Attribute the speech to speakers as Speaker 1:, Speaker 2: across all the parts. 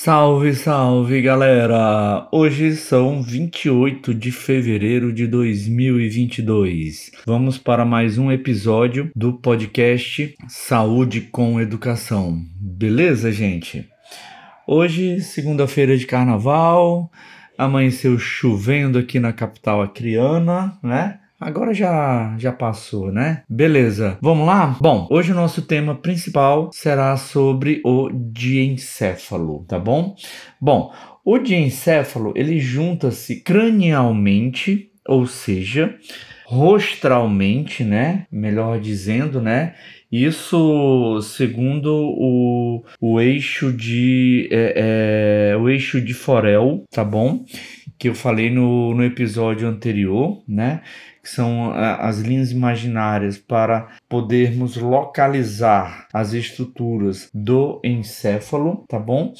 Speaker 1: Salve, salve galera! Hoje são 28 de fevereiro de 2022. Vamos para mais um episódio do podcast Saúde com Educação. Beleza, gente? Hoje, segunda-feira de carnaval, amanheceu chovendo aqui na capital acriana, né? Agora já já passou, né? Beleza. Vamos lá? Bom, hoje o nosso tema principal será sobre o diencéfalo, tá bom? Bom, o diencéfalo, ele junta-se cranialmente, ou seja, rostralmente, né? Melhor dizendo, né? Isso segundo o, o eixo de é, é, o eixo de Forel, tá bom? Que eu falei no, no episódio anterior, né? Que são as linhas imaginárias para podermos localizar as estruturas do encéfalo, tá bom?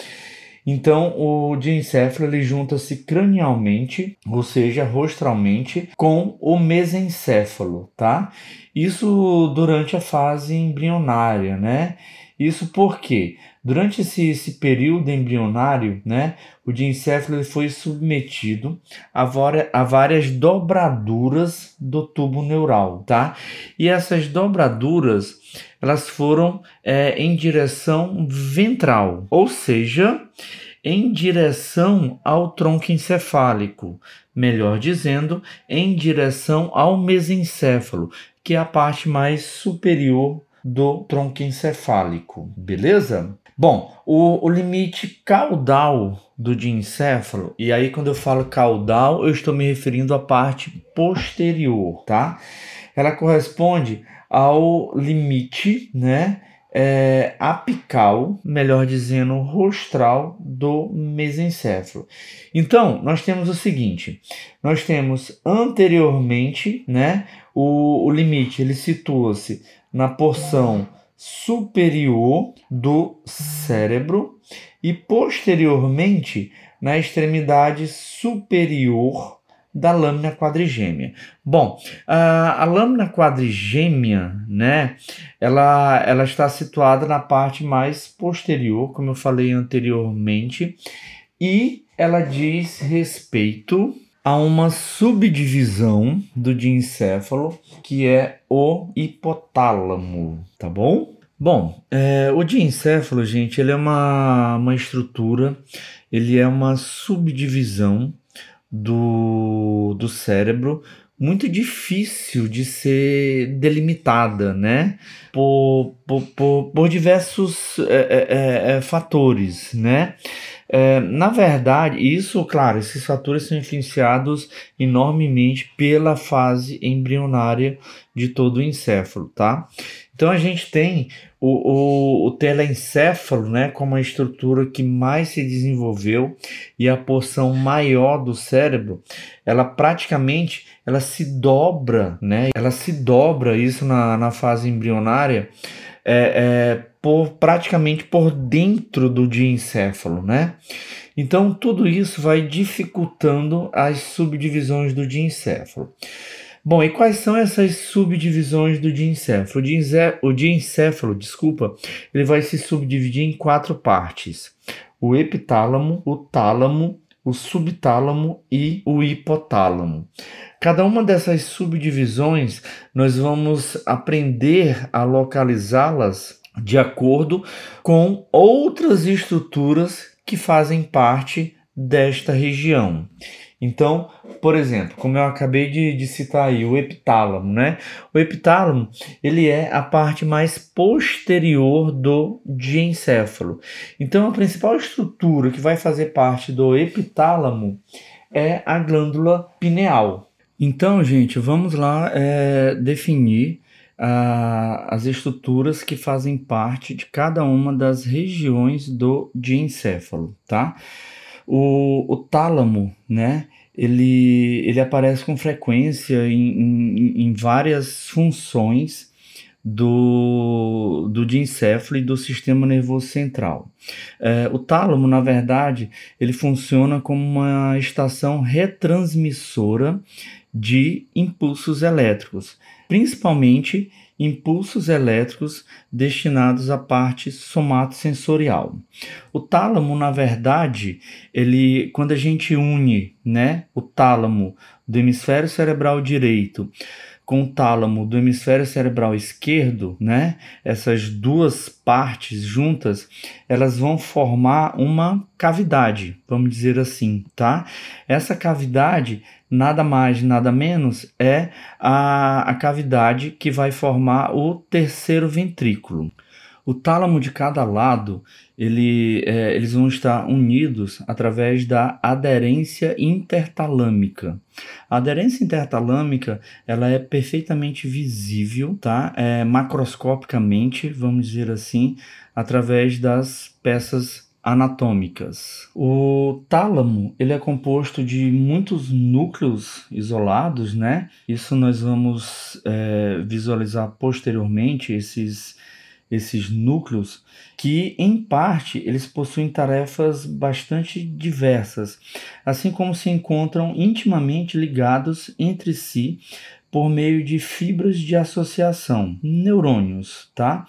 Speaker 1: Então, o diencéfalo ele junta-se cranialmente, ou seja, rostralmente, com o mesencéfalo, tá? Isso durante a fase embrionária, né? Isso porque durante esse, esse período embrionário, né, o diencéfalo foi submetido a, a várias dobraduras do tubo neural, tá? E essas dobraduras elas foram é, em direção ventral, ou seja, em direção ao tronco encefálico, melhor dizendo, em direção ao mesencéfalo, que é a parte mais superior do tronco encefálico, beleza? Bom, o, o limite caudal do diencéfalo, e aí quando eu falo caudal, eu estou me referindo à parte posterior, tá? Ela corresponde ao limite, né? É, apical, melhor dizendo, rostral do mesencéfalo. Então, nós temos o seguinte: nós temos anteriormente, né, o, o limite ele situa-se na porção superior do cérebro e posteriormente na extremidade superior da lâmina quadrigêmea. Bom, a, a, lâmina quadrigêmea, né, ela, ela está situada na parte mais posterior, como eu falei anteriormente, e ela diz respeito a uma subdivisão do diencéfalo que é o hipotálamo, tá bom? Bom, é, o diencéfalo, gente, ele é uma, uma estrutura, ele é uma subdivisão do, do cérebro muito difícil de ser delimitada, né? Por, por, por, por diversos é, é, é, fatores, né? É, na verdade, isso, claro, esses fatores são influenciados enormemente pela fase embrionária de todo o encéfalo, tá? Então a gente tem o, o, o telencéfalo, né, como a estrutura que mais se desenvolveu e a porção maior do cérebro, ela praticamente ela se dobra, né? Ela se dobra isso na, na fase embrionária é, é, por praticamente por dentro do diencéfalo, né? Então tudo isso vai dificultando as subdivisões do diencéfalo. Bom, e quais são essas subdivisões do diencéfalo? O diencéfalo, desculpa, ele vai se subdividir em quatro partes: o epitálamo, o tálamo, o subtálamo e o hipotálamo. Cada uma dessas subdivisões nós vamos aprender a localizá-las de acordo com outras estruturas que fazem parte desta região. Então, por exemplo, como eu acabei de, de, citar aí, o epitálamo, né? O epitálamo, ele é a parte mais posterior do diencéfalo. Então, a principal estrutura que vai fazer parte do epitálamo é a glândula pineal. Então, gente, vamos lá é, definir as estruturas que fazem parte de cada uma das regiões do diencéfalo, tá? O, o tálamo, né? Ele, ele aparece com frequência em, em, em várias funções do, do diencéfalo e do sistema nervoso central. É, o tálamo, na verdade, ele funciona como uma estação retransmissora de impulsos elétricos, principalmente impulsos elétricos destinados à parte somatosensorial. O tálamo, na verdade, ele quando a gente une, né, o tálamo do hemisfério cerebral direito com o tálamo do hemisfério cerebral esquerdo, né? Essas duas partes juntas, elas vão formar uma cavidade, vamos dizer assim, tá? Essa cavidade nada mais, nada menos é a, a cavidade que vai formar o terceiro ventrículo. O tálamo de cada lado, ele, é, eles vão estar unidos através da aderência intertalâmica. A aderência intertalâmica, ela é perfeitamente visível, tá? É, macroscopicamente, vamos dizer assim, através das peças anatômicas. O tálamo ele é composto de muitos núcleos isolados, né? Isso nós vamos é, visualizar posteriormente esses esses núcleos que em parte eles possuem tarefas bastante diversas, assim como se encontram intimamente ligados entre si por meio de fibras de associação, neurônios, tá?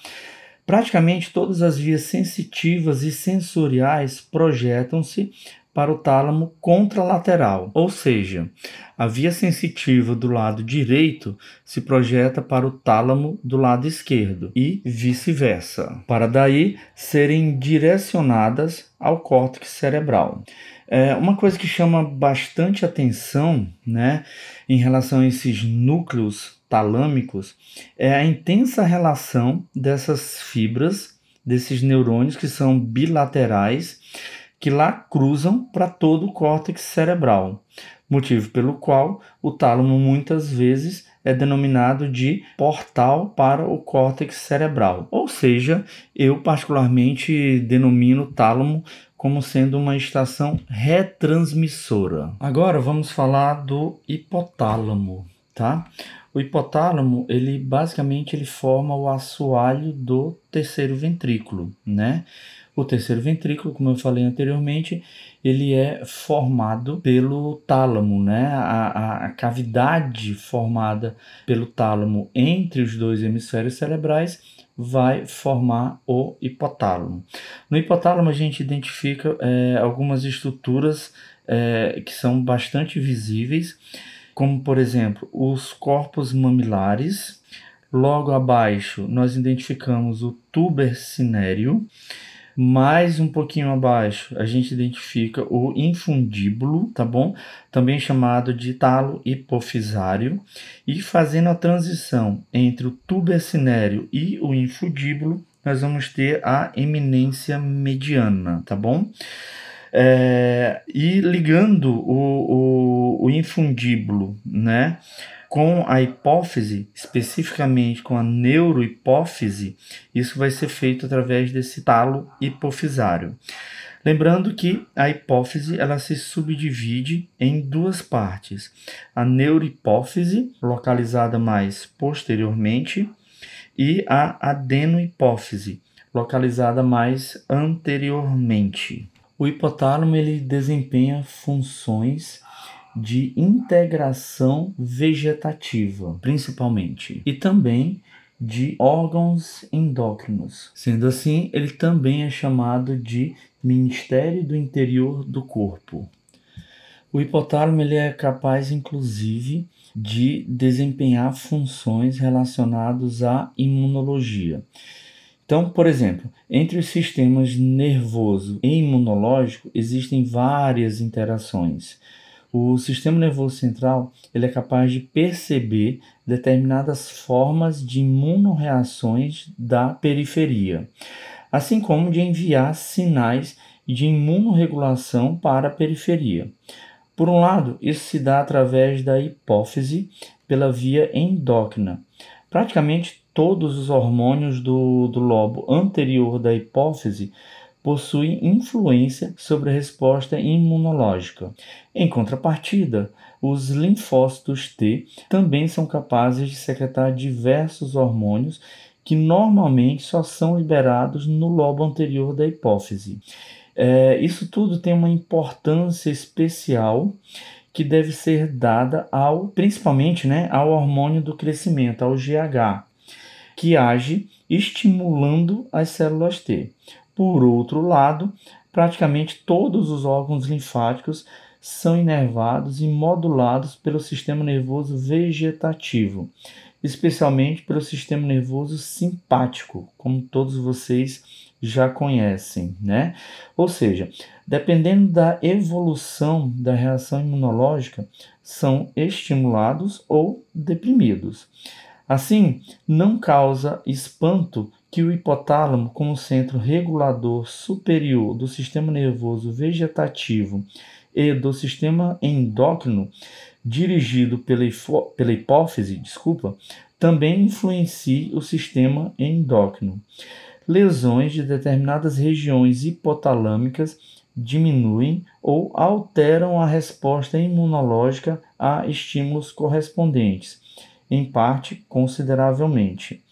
Speaker 1: Praticamente todas as vias sensitivas e sensoriais projetam-se para o tálamo contralateral, ou seja, a via sensitiva do lado direito se projeta para o tálamo do lado esquerdo e vice-versa, para daí serem direcionadas ao córtex cerebral. É uma coisa que chama bastante atenção, né, em relação a esses núcleos talâmicos é a intensa relação dessas fibras, desses neurônios que são bilaterais que lá cruzam para todo o córtex cerebral, motivo pelo qual o tálamo muitas vezes é denominado de portal para o córtex cerebral. Ou seja, eu particularmente denomino o tálamo como sendo uma estação retransmissora. Agora vamos falar do hipotálamo, tá? O hipotálamo, ele basicamente ele forma o assoalho do terceiro ventrículo, né? O terceiro ventrículo, como eu falei anteriormente, ele é formado pelo tálamo, né? A, a, cavidade formada pelo tálamo entre os dois hemisférios cerebrais vai formar o hipotálamo. No hipotálamo a gente identifica é, algumas estruturas é, que são bastante visíveis, como por exemplo os corpos mamilares. Logo abaixo nós identificamos o tuber cinéreo mais um pouquinho abaixo, a gente identifica o infundíbulo, tá bom? Também chamado de talo hipofisário. E fazendo a transição entre o tubercinéreo e o infundíbulo, nós vamos ter a eminência mediana, tá bom? É, e ligando o, o, o infundíbulo, né? com a hipófise, especificamente com a neurohipófise, isso vai ser feito através desse talo hipofisário. Lembrando que a hipófise ela se subdivide em duas partes: a neurohipófise, localizada mais posteriormente, e a adenohipófise, localizada mais anteriormente. O hipotálamo ele desempenha funções de integração vegetativa, principalmente, e também de órgãos endócrinos. Sendo assim, ele também é chamado de Ministério do Interior do Corpo. O hipotálamo ele é capaz, inclusive, de desempenhar funções relacionadas à imunologia. Então, por exemplo, entre os sistemas nervoso e imunológico existem várias interações. O sistema nervoso central ele é capaz de perceber determinadas formas de imunoreações da periferia, assim como de enviar sinais de imunorregulação para a periferia. Por um lado, isso se dá através da hipófise pela via endócrina. Praticamente todos os hormônios do, do lobo anterior da hipófise possuem influência sobre a resposta imunológica. Em contrapartida, os linfócitos T também são capazes de secretar diversos hormônios que normalmente só são liberados no lobo anterior da hipófise. É, isso tudo tem uma importância especial que deve ser dada ao, principalmente, né, ao hormônio do crescimento, ao GH. Que age estimulando as células T. Por outro lado, praticamente todos os órgãos linfáticos são inervados e modulados pelo sistema nervoso vegetativo, especialmente pelo sistema nervoso simpático, como todos vocês já conhecem, né? Ou seja, dependendo da evolução da reação imunológica, são estimulados ou deprimidos. Assim, não causa espanto que o hipotálamo, como centro regulador superior do sistema nervoso vegetativo e do sistema endócrino, dirigido pela, pela hipófise, desculpa, também influencie o sistema endócrino. Lesões de determinadas regiões hipotalâmicas diminuem ou alteram a resposta imunológica a estímulos correspondentes, em parte consideravelmente,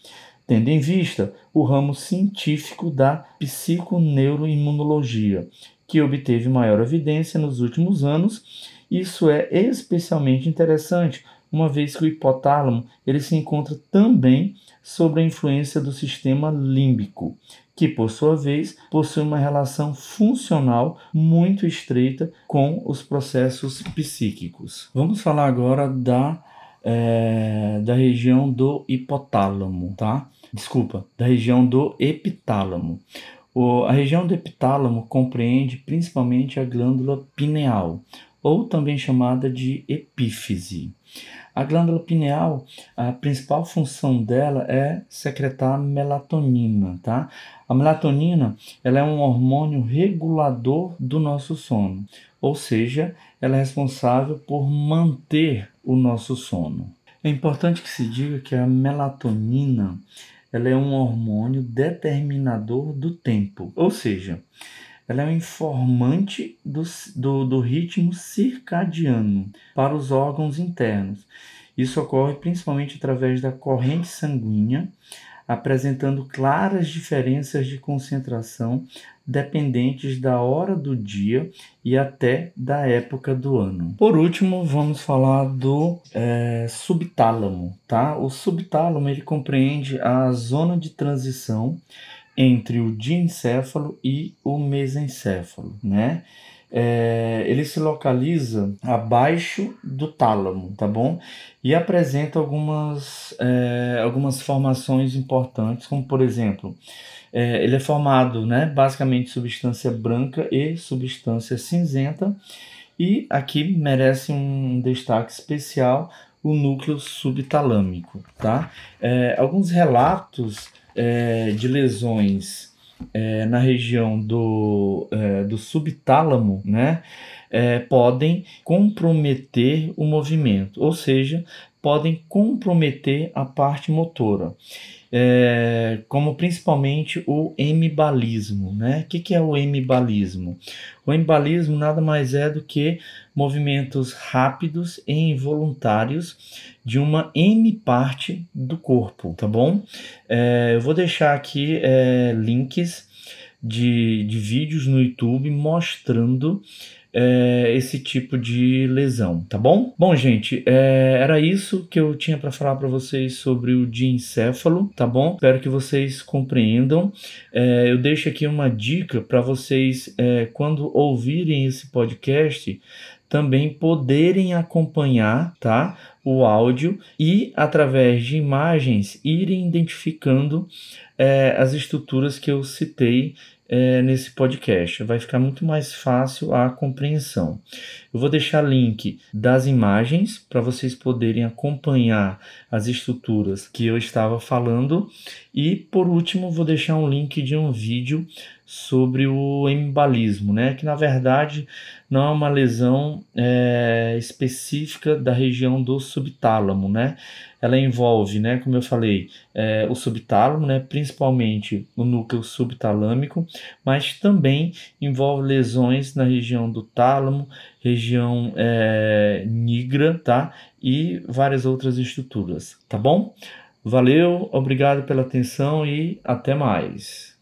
Speaker 1: tendo em vista o ramo científico da psiconeuroimunologia, que obteve maior evidência nos últimos anos. Isso é especialmente interessante, uma vez que o hipotálamo ele se encontra também sob a influência do sistema límbico, que por sua vez possui uma relação funcional muito estreita com os processos psíquicos. Vamos falar agora da, é, da região do hipotálamo, tá? Desculpa, da região do epitálamo. O, a região do epitálamo compreende principalmente a glândula pineal, ou também chamada de epífise. A glândula pineal, a principal função dela é secretar melatonina, tá? A melatonina, ela é um hormônio regulador do nosso sono, ou seja, ela é responsável por manter o nosso sono. É importante que se diga que a melatonina, ela é um hormônio determinador do tempo, ou seja, ela é um informante do, do, do ritmo circadiano para os órgãos internos. Isso ocorre principalmente através da corrente sanguínea, apresentando claras diferenças de concentração dependentes da hora do dia e até da época do ano. Por último, vamos falar do é, subtálamo, tá? O subtálamo ele compreende a zona de transição entre o diencéfalo e o mesencéfalo, né? É, ele se localiza abaixo do tálamo, tá bom? E apresenta algumas, é, algumas formações importantes, como por exemplo, é, ele é formado, né, basicamente substância branca e substância cinzenta, e aqui merece um destaque especial o núcleo subtalâmico, tá? É, alguns relatos é, de lesões é, na região do, é, do subtálamo, né, é, podem comprometer o movimento, ou seja, podem comprometer a parte motora é, como principalmente o hemibalismo. Né? O que, que é o hemibalismo? O hemibalismo nada mais é do que movimentos rápidos e involuntários de uma hemiparte do corpo, tá bom? É, eu vou deixar aqui é, links de, de vídeos no YouTube mostrando é, esse tipo de lesão, tá bom? Bom, gente, é, era isso que eu tinha para falar para vocês sobre o diencéfalo, tá bom? Espero que vocês compreendam. É, eu deixo aqui uma dica para vocês, é, quando ouvirem esse podcast, também poderem acompanhar, tá? O áudio e através de imagens irem identificando é, as estruturas que eu citei é, nesse podcast. Vai ficar muito mais fácil a compreensão. Eu vou deixar link das imagens para vocês poderem acompanhar as estruturas que eu estava falando. E por último, vou deixar um link de um vídeo sobre o embalismo, né? Que na verdade não é uma lesão é, específica da região do subtálamo, né? Ela envolve, né, como eu falei, é, o subtálamo, né, principalmente o núcleo subtalâmico, mas também envolve lesões na região do tálamo, região é, nigra, tá? E várias outras estruturas, tá bom? Valeu, obrigado pela atenção e até mais.